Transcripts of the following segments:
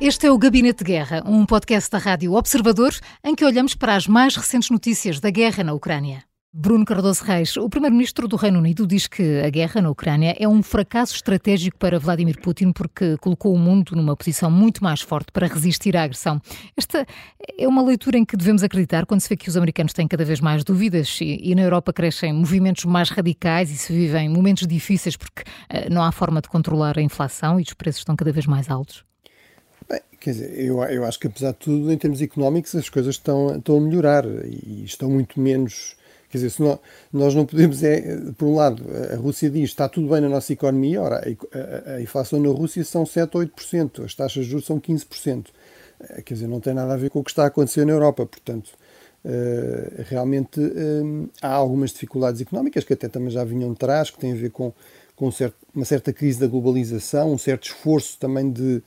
Este é o Gabinete de Guerra, um podcast da Rádio Observador em que olhamos para as mais recentes notícias da guerra na Ucrânia. Bruno Cardoso Reis, o primeiro-ministro do Reino Unido, diz que a guerra na Ucrânia é um fracasso estratégico para Vladimir Putin porque colocou o mundo numa posição muito mais forte para resistir à agressão. Esta é uma leitura em que devemos acreditar quando se vê que os americanos têm cada vez mais dúvidas e, e na Europa crescem movimentos mais radicais e se vivem momentos difíceis porque uh, não há forma de controlar a inflação e os preços estão cada vez mais altos. Quer dizer, eu, eu acho que apesar de tudo, em termos económicos, as coisas estão, estão a melhorar e estão muito menos. Quer dizer, se nós, não podemos, é, por um lado, a Rússia diz está tudo bem na nossa economia, ora, a, a, inflação na Rússia são 7 ou 8%, as taxas de juros são 15%. Eh, quer dizer, não tem nada a ver com o que está a acontecer na Europa, portanto, Uh, realmente uh, há algumas dificuldades económicas que até também já vinham de trás, que têm a ver com, com um certo, uma certa crise da globalização, um certo esforço também de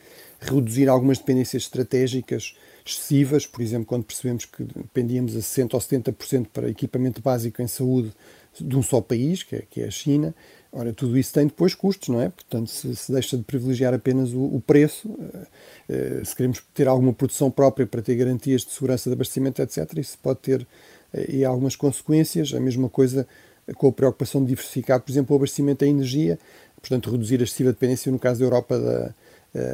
reduzir algumas dependências estratégicas excessivas, por exemplo, quando percebemos que dependíamos a 60% ou 70% para equipamento básico em saúde de um só país, que é, que é a China. Ora, tudo isso tem depois custos, não é? Portanto, se, se deixa de privilegiar apenas o, o preço, uh, se queremos ter alguma produção própria para ter garantias de segurança de abastecimento, etc., isso pode ter uh, algumas consequências. A mesma coisa com a preocupação de diversificar, por exemplo, o abastecimento da energia, portanto, reduzir a excessiva dependência, no caso da Europa, da,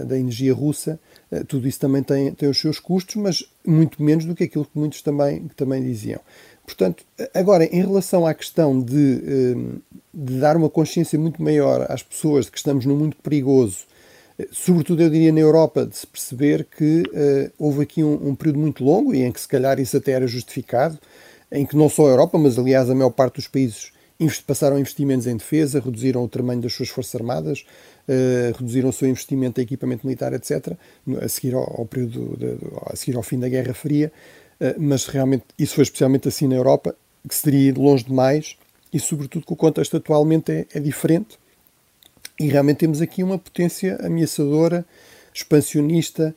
da energia russa, eh, tudo isso também tem, tem os seus custos, mas muito menos do que aquilo que muitos também, que também diziam. Portanto, agora, em relação à questão de, eh, de, dar uma consciência muito maior às pessoas de que estamos num mundo perigoso, sobretudo eu diria na Europa, de se perceber que houve aqui um, um, período muito longo e em que se calhar isso até era justificado, em que não só a Europa, mas aliás a maior parte dos países passaram investimentos em defesa, reduziram o tamanho das suas forças armadas, uh, reduziram o seu investimento em equipamento militar, etc., a seguir ao, ao período, de, a seguir ao fim da Guerra Fria, uh, mas realmente isso foi especialmente assim na Europa, que seria ir longe demais e, sobretudo, que o contexto atualmente é, é diferente e realmente temos aqui uma potência ameaçadora, expansionista,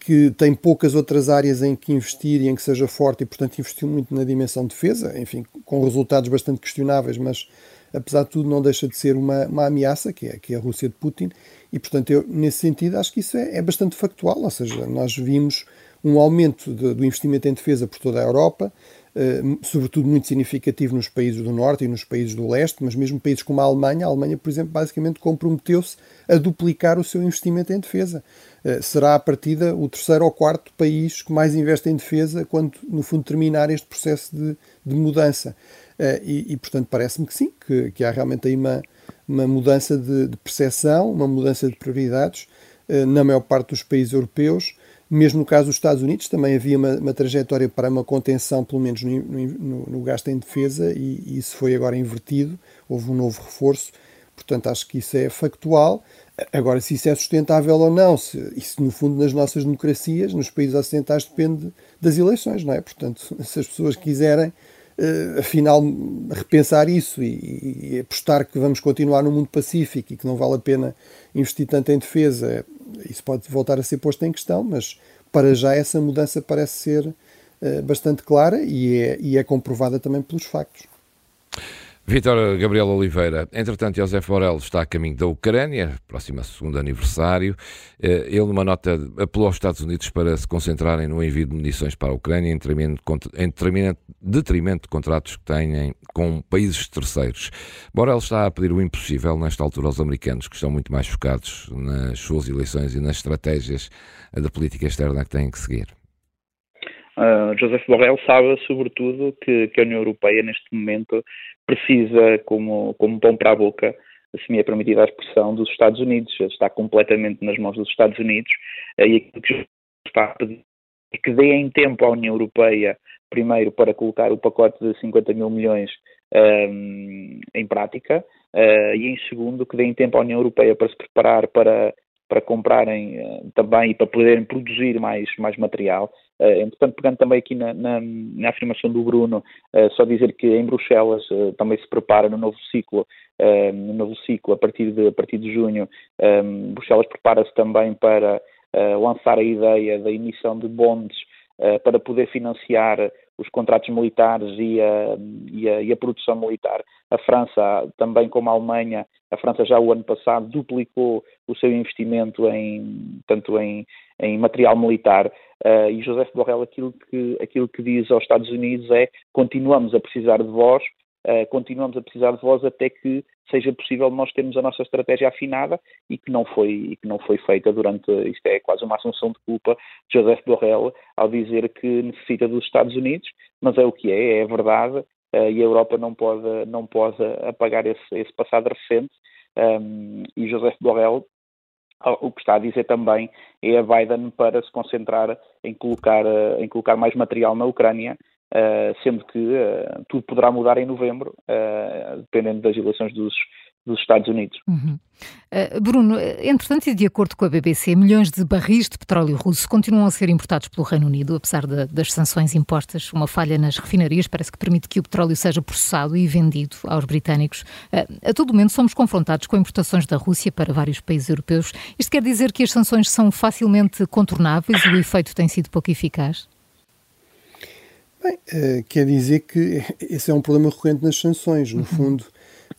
que tem poucas outras áreas em que investir e em que seja forte e, portanto, investiu muito na dimensão de defesa, enfim, com resultados bastante questionáveis, mas apesar de tudo não deixa de ser uma, uma ameaça, que é, que é a Rússia de Putin, e, portanto, eu, nesse sentido, acho que isso é, é bastante factual, ou seja, nós vimos um aumento de, do investimento em defesa por toda a Europa, eh, sobretudo muito significativo nos países do Norte e nos países do Leste, mas mesmo países como a Alemanha, a Alemanha, por exemplo, basicamente comprometeu-se a duplicar o seu investimento em defesa. Eh, será a partida o terceiro ou quarto país que mais investe em defesa quando, no fundo, terminar este processo de, de mudança. Eh, e, e, portanto, parece-me que sim, que, que, há realmente aí uma, uma mudança de, de percepção, uma mudança de prioridades na maior parte dos países europeus mesmo no caso dos Estados Unidos, também havia uma, uma trajetória para uma contenção, pelo menos no, no, no gasto em defesa, e, e, isso foi agora invertido. Houve um novo reforço. Portanto, acho que isso é factual. Agora, se isso é sustentável ou não, se, isso no fundo nas nossas democracias, nos países ocidentais, depende das eleições, não é? Portanto, se as pessoas quiserem, uh, afinal, repensar isso e, e apostar que vamos continuar no mundo pacífico e que não vale a pena investir tanto em defesa, isso pode voltar a ser posto em questão, mas para já essa mudança parece ser uh, bastante clara e é, e é comprovada também pelos factos. Vítor Gabriel Oliveira, entretanto, José Borrell está a caminho da Ucrânia, próximo segundo aniversário. Eh, ele, numa nota, apelou aos Estados Unidos para se concentrarem no envio de munições para a Ucrânia, em detrimento de contratos que têm com países terceiros. Borrell está a pedir o impossível, nesta altura, aos americanos, que estão muito mais focados nas suas eleições e nas estratégias da política externa que têm que seguir. Uh, José Borrell sabe, sobretudo, que, que, a União Europeia, neste momento, precisa, como, como pão para a boca, se me é permitida a expressão, dos Estados Unidos. Está completamente nas mãos dos Estados Unidos uh, e aquilo que está a pedir é que deem tempo à União Europeia, primeiro, para colocar o pacote de 50 mil milhões um, em prática, uh, e em segundo, que deem tempo à União Europeia para se preparar para para comprarem também e para poderem produzir mais, mais material. Uh, entretanto, pegando também aqui na, na, na afirmação do Bruno, uh, só dizer que em Bruxelas uh, também se prepara no novo ciclo, no novo ciclo a partir de, a partir de junho, Bruxelas prepara-se também para lançar a ideia da emissão de bonds para poder financiar os contratos militares e a, e, a, e a, produção militar. A França, também como a Alemanha, a França já o ano passado duplicou o seu investimento em, tanto em, em material militar. Uh, e José Borrell aquilo que, aquilo que diz aos Estados Unidos é continuamos a precisar de vós, uh, continuamos a precisar de vós até que seja possível nós termos a nossa estratégia afinada e que não foi, e que não foi feita durante, isto é quase uma assunção de culpa de José Borrell ao dizer que necessita dos Estados Unidos, mas é o que é, é verdade uh, e a Europa não pode, não pode apagar esse, esse passado recente um, e José Borrell o que está a dizer também é a Biden para se concentrar em colocar, em colocar mais material na Ucrânia, sendo que tudo poderá mudar em novembro, dependendo das eleições dos, dos Estados Unidos. Uhum. Uh, Bruno, entretanto, e de acordo com a BBC, milhões de barris de petróleo russo continuam a ser importados pelo Reino Unido, apesar de, das sanções impostas. Uma falha nas refinarias parece que permite que o petróleo seja processado e vendido aos britânicos. Uh, a todo momento somos confrontados com importações da Rússia para vários países europeus. Isto quer dizer que as sanções são facilmente contornáveis e o efeito tem sido pouco eficaz? Bem, uh, quer dizer que esse é um problema recorrente nas sanções. No uhum. fundo,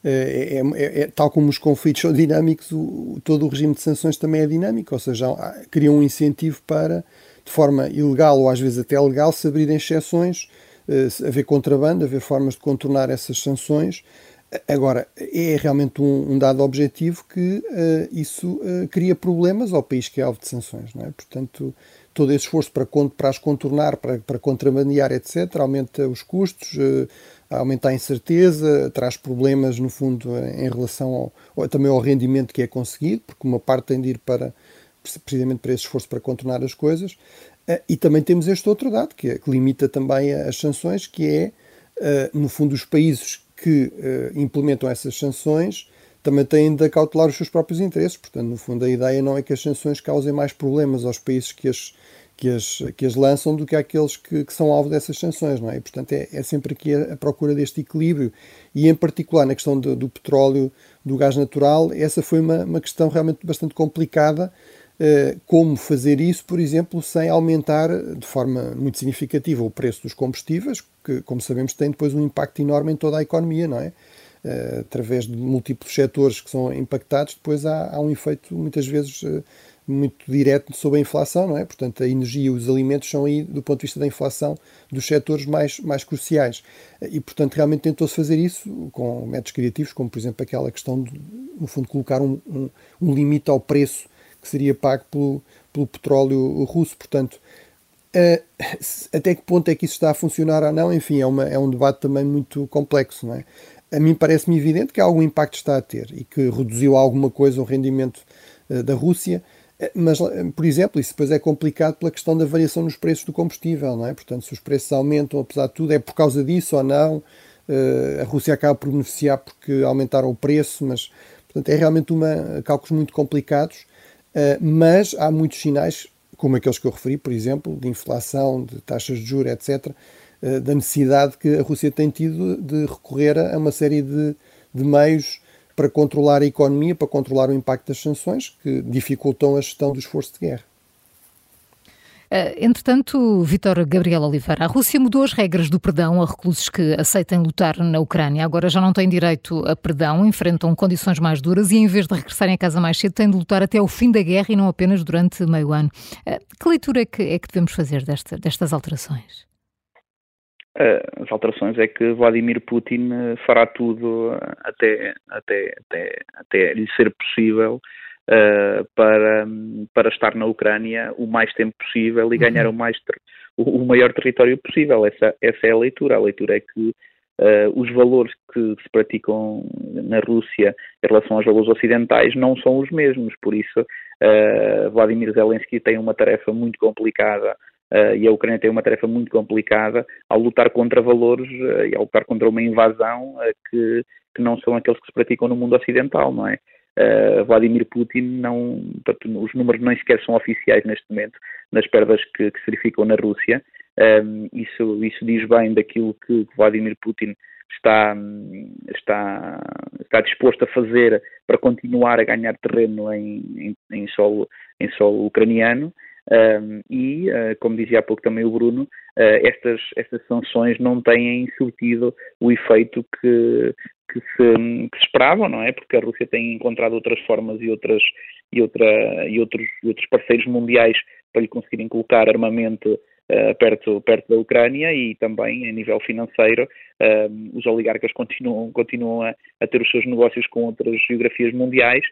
é, é, é, tal como os conflitos são dinâmicos, o, todo o regime de sanções também é dinâmico, ou seja, cria um incentivo para, de forma ilegal ou às vezes até legal, se abrirem exceções, uh, haver contrabando, haver formas de contornar essas sanções. Agora, é realmente um, um dado objetivo que uh, isso uh, cria problemas ao país que é alvo de sanções, não é? Portanto, todo esse esforço para, para as contornar, para, para contrabandear, etc., aumenta os custos, aumenta a incerteza, traz problemas, no fundo, em relação ao, também ao rendimento que é conseguido, porque uma parte tem de ir para, precisamente para esse esforço para contornar as coisas. Eh, e também temos este outro dado, que, é, que limita também as sanções, que é, eh, no fundo, os países que eh, implementam essas sanções também têm de acautelar os seus próprios interesses. Portanto, no fundo, a ideia não é que as sanções causem mais problemas aos países que as que as, que as lançam do que aqueles que, que são alvo dessas sanções, não é? E, portanto, é, é sempre aqui a, a, procura deste equilíbrio e, em particular, na questão do, do petróleo, do gás natural, essa foi uma, uma questão realmente bastante complicada. Uh, como fazer isso, por exemplo, sem aumentar de forma muito significativa o preço dos combustíveis, que, como sabemos, tem depois um impacto enorme em toda a economia, não é? Uh, através de múltiplos setores que são impactados, depois há, há um efeito muitas vezes uh, muito direto sobre a inflação, não é? Portanto, a energia e os alimentos são aí, do ponto de vista da inflação, dos setores mais, mais cruciais. E, portanto, realmente tentou-se fazer isso com métodos criativos, como, por exemplo, aquela questão de, no fundo, colocar um, um, um limite ao preço que seria pago pelo, pelo petróleo russo. Portanto, uh, até que ponto é que isso está a funcionar ou não, enfim, é, uma, é um debate também muito complexo, não é? A mim parece-me evidente que algum impacto está a ter e que reduziu alguma coisa o rendimento uh, da Rússia, mas, por exemplo, isso depois é complicado pela questão da variação nos preços do combustível, não é? Portanto, se os preços aumentam, apesar de tudo, é por causa disso ou não? Eh, a Rússia acaba por beneficiar porque aumentaram o preço, mas, portanto, é realmente uma, cálculos muito complicados, eh, mas há muitos sinais, como aqueles que eu referi, por exemplo, de inflação, de taxas de juros, etc., eh, da necessidade que a Rússia tem tido de recorrer a uma série de, de meios para controlar a economia, para controlar o impacto das sanções, que dificultam a gestão do esforço de guerra. Uh, entretanto, Vítor Gabriel Oliveira, a Rússia mudou as regras do perdão a reclusos que aceitem lutar na Ucrânia. Agora já não têm direito a perdão, enfrentam condições mais duras e, em vez de regressarem a casa mais cedo, têm de lutar até o fim da guerra e não apenas durante meio ano. Uh, que leitura é que, é que devemos fazer desta, destas alterações? As alterações é que Vladimir Putin eh, fará tudo eh, até, até, até, até lhe ser possível uh, para, para estar na Ucrânia o mais tempo possível e ganhar uhum. o, mais o, o, maior território possível. Essa, essa é a leitura. A leitura é que uh, os valores que se praticam na Rússia em relação aos valores ocidentais não são os mesmos. Por isso, uh, Vladimir Zelensky tem uma tarefa muito complicada Uh, e a Ucrânia tem uma tarefa muito complicada ao lutar contra valores uh, e ao lutar contra uma invasão uh, que, que, não são aqueles que se praticam no mundo ocidental, não é? Vladimir Putin não, portanto, os números nem sequer são oficiais neste momento nas perdas que, que se verificam na Rússia. Um, isso, isso diz bem daquilo que Vladimir Putin está, está, está disposto a fazer para continuar a ganhar terreno em, em, em solo, em solo ucraniano. Um, e, uh, como dizia há pouco também o Bruno, uh, estas, estas sanções não têm surtido o efeito que, que, se, que se esperavam, não é? Porque a Rússia tem encontrado outras formas e, outras, e, outra, e outros, outros parceiros mundiais para lhe conseguirem colocar armamento uh, perto, perto da Ucrânia e também a nível financeiro uh, os oligarcas continuam, continuam a, a, ter os seus negócios com outras geografias mundiais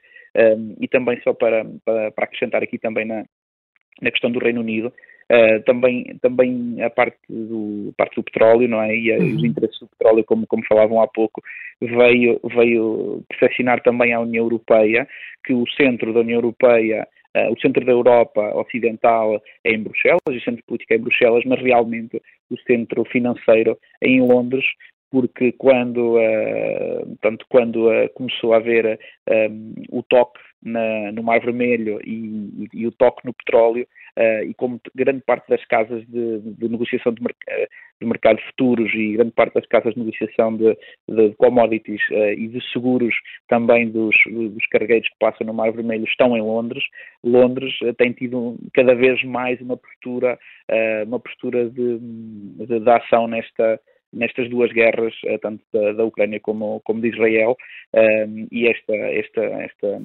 e também só para, para, para acrescentar aqui também na, na questão do Reino Unido, Uh, também, também a parte do, parte do petróleo, não é? E uhum. os interesses do petróleo, como, como falavam há pouco, veio, veio percepcionar também à União Europeia que o centro da União Europeia Uh, o centro da Europa Ocidental é em Bruxelas, o centro político é em Bruxelas, mas realmente o centro financeiro é em Londres, porque quando, uh, tanto quando uh, começou a haver o toque na, no Mar Vermelho e, e, e, o toque no petróleo, uh, e como grande parte das casas de, de negociação de, de, mercado futuros e grande parte das casas de negociação de, de commodities uh, e de seguros também dos, dos cargueiros que passam no Mar Vermelho estão em Londres, Londres uh, tem tido cada vez mais uma postura, uma postura de, de, de ação nesta nestas duas guerras, tanto da, da Ucrânia como, como de Israel, um, e esta, esta, esta,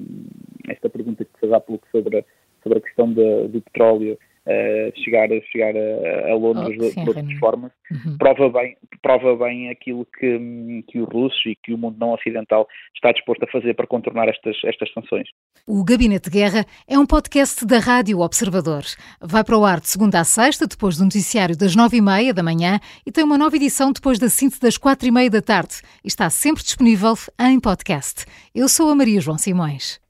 esta pergunta que fez há pouco sobre sobre a questão de, do petróleo uh, chegar, chegar a, a Londres oh, sim, de, outras formas, uhum. prova, bem, prova bem aquilo que, que os russos e que o mundo não ocidental está disposto a fazer para contornar estas, estas sanções. O Gabinete de Guerra é um podcast da Rádio Observador. Vai para o ar de segunda a sexta, depois do noticiário das nove e meia da manhã e tem uma nova edição depois da cinta das quatro e meia da tarde. E está sempre disponível em podcast. Eu sou a Maria João Simões.